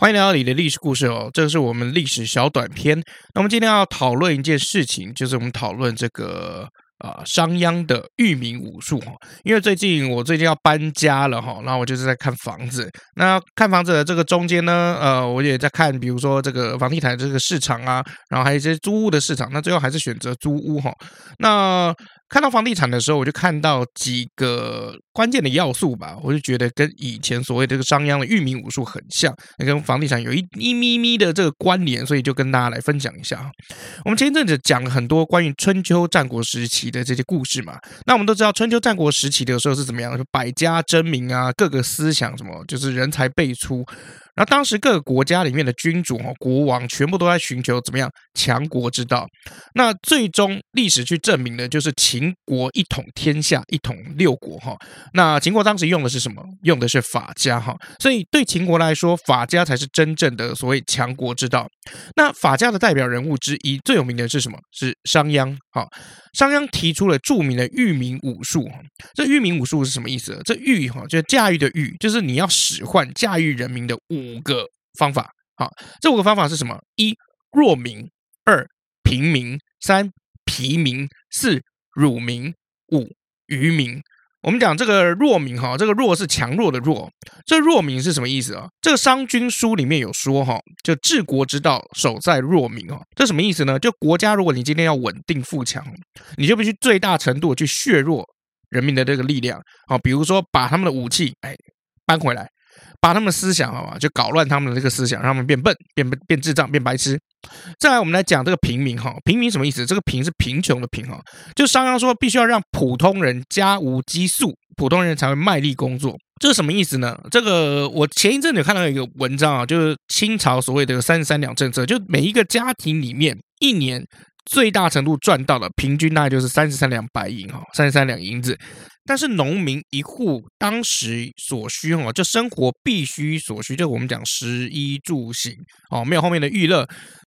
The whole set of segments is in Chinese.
欢迎来到你的历史故事哦，这个是我们历史小短篇。那我们今天要讨论一件事情，就是我们讨论这个啊商鞅的育民武术哈。因为最近我最近要搬家了哈，然后我就是在看房子。那看房子的这个中间呢，呃，我也在看，比如说这个房地产这个市场啊，然后还有一些租屋的市场。那最后还是选择租屋哈。那看到房地产的时候，我就看到几个关键的要素吧，我就觉得跟以前所谓这个商鞅的育民武术很像，跟房地产有一一咪咪的这个关联，所以就跟大家来分享一下。我们前一阵子讲了很多关于春秋战国时期的这些故事嘛，那我们都知道春秋战国时期的时候是怎么样，就百家争鸣啊，各个思想什么，就是人才辈出。那当时各个国家里面的君主和国王全部都在寻求怎么样强国之道。那最终历史去证明的就是秦国一统天下，一统六国哈。那秦国当时用的是什么？用的是法家哈。所以对秦国来说，法家才是真正的所谓强国之道。那法家的代表人物之一，最有名的是什么？是商鞅哈。商鞅提出了著名的育民武术哈。这育民武术是什么意思？这育哈就是驾驭的驭，就是你要使唤驾驭人民的武。五个方法，好，这五个方法是什么？一弱民，二平民，三疲民，四辱民，五愚民。我们讲这个弱民，哈，这个弱是强弱的弱。这弱民是什么意思啊？这个《商君书》里面有说，哈，就治国之道，守在弱民，哈，这什么意思呢？就国家，如果你今天要稳定富强，你就必须最大程度去削弱人民的这个力量，啊，比如说把他们的武器，哎，搬回来。把他们思想好吧，就搞乱他们的这个思想，让他们变笨、变、变智障、变白痴。再来，我们来讲这个平民哈，平民什么意思？这个贫是贫穷的贫哈，就商鞅说必须要让普通人家无羁粟，普通人才会卖力工作。这是什么意思呢？这个我前一阵子有看到一个文章啊，就是清朝所谓的三十三两政策，就每一个家庭里面一年最大程度赚到的平均大概就是三十三两白银哈，三十三两银子。但是农民一户当时所需哦，就生活必须所需，就我们讲食衣住行哦，没有后面的娱乐。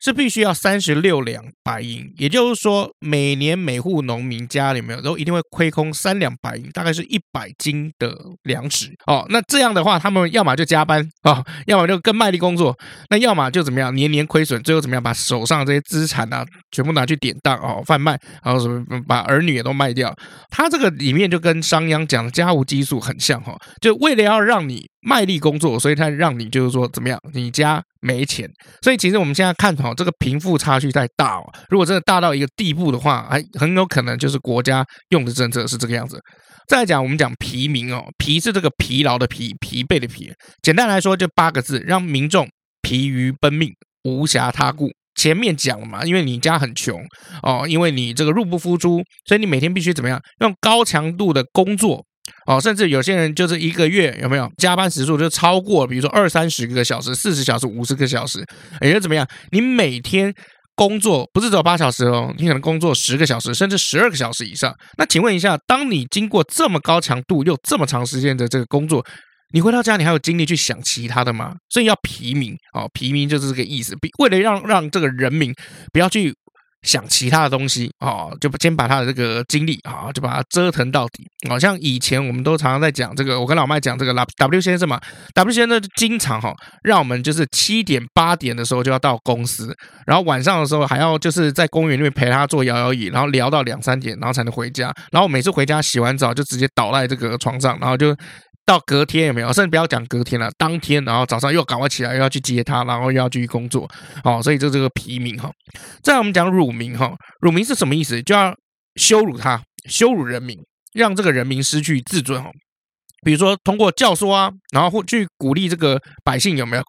是必须要三十六两白银，也就是说，每年每户农民家里面都一定会亏空三两白银，大概是一百斤的粮食哦。那这样的话，他们要么就加班啊、哦，要么就更卖力工作，那要么就怎么样，年年亏损，最后怎么样，把手上这些资产啊，全部拿去典当哦，贩卖，然后什么把儿女也都卖掉。他这个里面就跟商鞅讲的家无羁粟很像哈、哦，就为了要让你。卖力工作，所以他让你就是说怎么样？你家没钱，所以其实我们现在看哈，这个贫富差距太大哦。如果真的大到一个地步的话，还很有可能就是国家用的政策是这个样子。再来讲，我们讲疲民哦，疲是这个疲劳的疲，疲惫的疲。简单来说，就八个字，让民众疲于奔命，无暇他顾。前面讲了嘛，因为你家很穷哦，因为你这个入不敷出，所以你每天必须怎么样？用高强度的工作。哦，甚至有些人就是一个月有没有加班时数就超过，比如说二三十个小时、四十小时、五十个小时，也就怎么样？你每天工作不是只有八小时哦，你可能工作十个小时，甚至十二个小时以上。那请问一下，当你经过这么高强度又这么长时间的这个工作，你回到家你还有精力去想其他的吗？所以要平民哦，平民就是这个意思。为了让让这个人民不要去。想其他的东西啊，就先把他的这个精力啊，就把它折腾到底。好像以前我们都常常在讲这个，我跟老麦讲这个 W 先生嘛，W 先生就经常哈，让我们就是七点八点的时候就要到公司，然后晚上的时候还要就是在公园里面陪他坐摇摇椅，然后聊到两三点，然后才能回家。然后每次回家洗完澡就直接倒在这个床上，然后就。到隔天有没有？甚至不要讲隔天了，当天，然后早上又赶快起来，又要去接他，然后又要继续工作，哦，所以就这个疲民哈。再来我们讲辱民哈，辱民是什么意思？就要羞辱他，羞辱人民，让这个人民失去自尊哈。比如说通过教唆啊，然后或去鼓励这个百姓有没有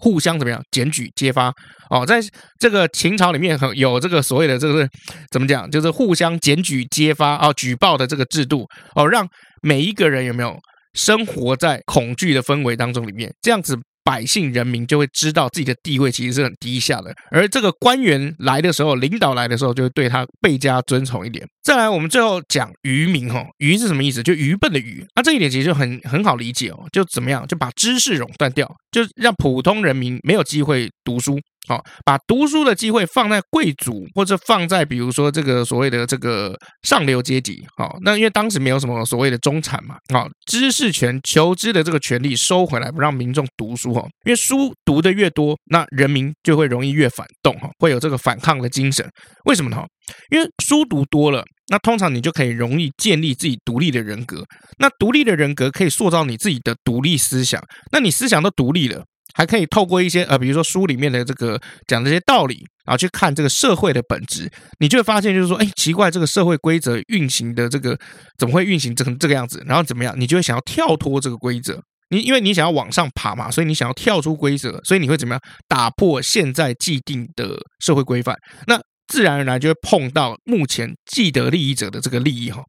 互相怎么样检举揭发哦，在这个秦朝里面很有这个所谓的这个怎么讲，就是互相检举揭发啊、哦、举报的这个制度哦，让每一个人有没有？生活在恐惧的氛围当中，里面这样子百姓人民就会知道自己的地位其实是很低下的，而这个官员来的时候，领导来的时候，就会对他倍加尊崇一点。再来，我们最后讲愚民哈，愚是什么意思？就愚笨的愚。那这一点其实就很很好理解哦，就怎么样，就把知识垄断掉，就让普通人民没有机会读书。好，把读书的机会放在贵族，或者放在比如说这个所谓的这个上流阶级。好，那因为当时没有什么所谓的中产嘛。好，知识权、求知的这个权利收回来，不让民众读书。哈，因为书读的越多，那人民就会容易越反动。哈，会有这个反抗的精神。为什么呢？因为书读多了，那通常你就可以容易建立自己独立的人格。那独立的人格可以塑造你自己的独立思想。那你思想都独立了。还可以透过一些呃，比如说书里面的这个讲这些道理，然后去看这个社会的本质，你就会发现，就是说，哎，奇怪，这个社会规则运行的这个怎么会运行成这个样子？然后怎么样？你就会想要跳脱这个规则，你因为你想要往上爬嘛，所以你想要跳出规则，所以你会怎么样？打破现在既定的社会规范，那自然而然就会碰到目前既得利益者的这个利益哈。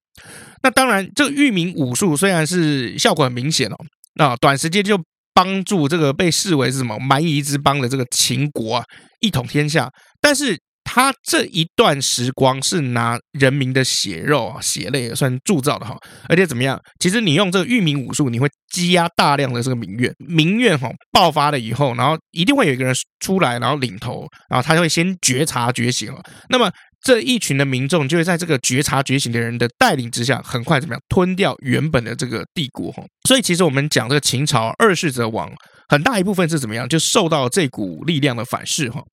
那当然，这个域名武术虽然是效果很明显哦，那短时间就。帮助这个被视为是什么蛮夷之邦的这个秦国啊，一统天下，但是他这一段时光是拿人民的血肉啊、血泪算铸造的哈，而且怎么样？其实你用这个育民武术，你会积压大量的这个民怨，民怨哈爆发了以后，然后一定会有一个人出来，然后领头，然后他就会先觉察觉醒了，那么。这一群的民众就会在这个觉察觉醒的人的带领之下，很快怎么样吞掉原本的这个帝国哈。所以其实我们讲这个秦朝二世则亡，很大一部分是怎么样，就受到这股力量的反噬哈。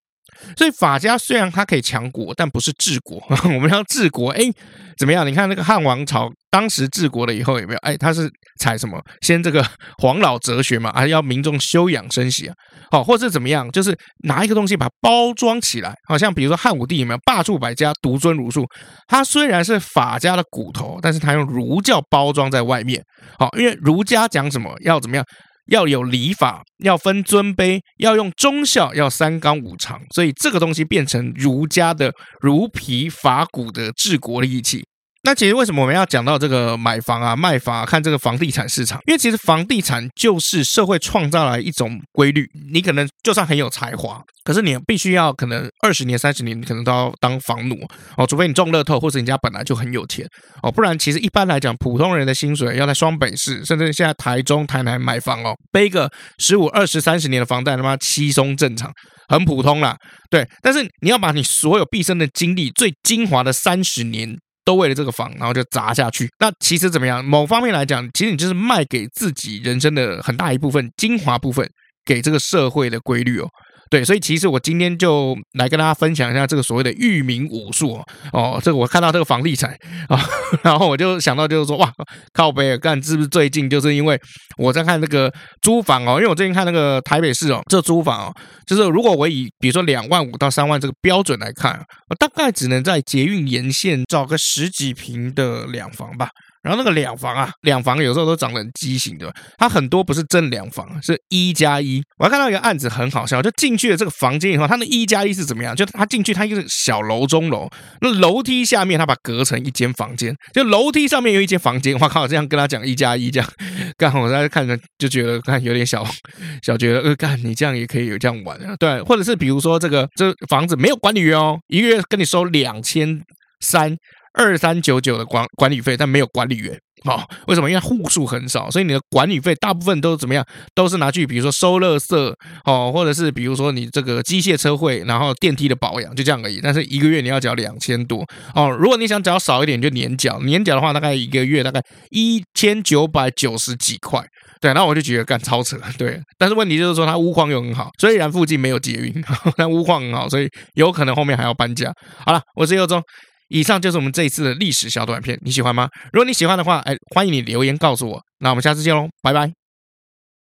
所以法家虽然它可以强国，但不是治国。我们要治国，哎，怎么样？你看那个汉王朝当时治国了以后有没有？哎，他是采什么？先这个 黄老哲学嘛，啊要民众休养生息啊。好，或者怎么样？就是拿一个东西把它包装起来，好像比如说汉武帝有没有罢黜百家，独尊儒术？他虽然是法家的骨头，但是他用儒教包装在外面。好，因为儒家讲什么？要怎么样？要有礼法，要分尊卑，要用忠孝，要三纲五常，所以这个东西变成儒家的儒皮法骨的治国的利器。那其实为什么我们要讲到这个买房啊、卖房啊，看这个房地产市场？因为其实房地产就是社会创造了一种规律。你可能就算很有才华，可是你必须要可能二十年、三十年，你可能都要当房奴哦。除非你中乐透，或者你家本来就很有钱哦，不然其实一般来讲，普通人的薪水要在双北市，甚至现在台中、台南买房哦，背个十五、二十、三十年的房贷，他妈稀松正常，很普通啦。对，但是你要把你所有毕生的精力、最精华的三十年。都为了这个房，然后就砸下去。那其实怎么样？某方面来讲，其实你就是卖给自己人生的很大一部分精华部分，给这个社会的规律哦。对，所以其实我今天就来跟大家分享一下这个所谓的域名武术哦。哦，这个我看到这个房地产啊，然后我就想到就是说，哇，靠北尔干，是不是最近就是因为我在看那个租房哦？因为我最近看那个台北市哦，这租房哦，就是如果我以比如说两万五到三万这个标准来看，我大概只能在捷运沿线找个十几平的两房吧。然后那个两房啊，两房有时候都长得很畸形，对吧？它很多不是真两房，是一加一。我还看到一个案子很好笑，就进去了这个房间以后，它那一加一是怎么样？就他进去，它一个小楼中楼，那楼梯下面他把隔成一间房间，就楼梯上面有一间房间。我靠，这样跟他讲一加一这样，刚好我在看着就觉得看有点小小觉得，呃，干你这样也可以有这样玩啊？对，或者是比如说这个这房子没有管理员哦，一个月跟你收两千三。二三九九的管管理费，但没有管理员，好、哦，为什么？因为户数很少，所以你的管理费大部分都怎么样？都是拿去，比如说收垃圾，哦，或者是比如说你这个机械车会，然后电梯的保养，就这样而已。但是一个月你要缴两千多，哦，如果你想缴少一点，就年缴，年缴的话大概一个月大概一千九百九十几块，对，那我就觉得干超扯，对。但是问题就是说它屋况又很好，虽然附近没有捷运，但屋况很好，所以有可能后面还要搬家。好了，我是佑宗。以上就是我们这一次的历史小短片，你喜欢吗？如果你喜欢的话，哎，欢迎你留言告诉我。那我们下次见喽，拜拜。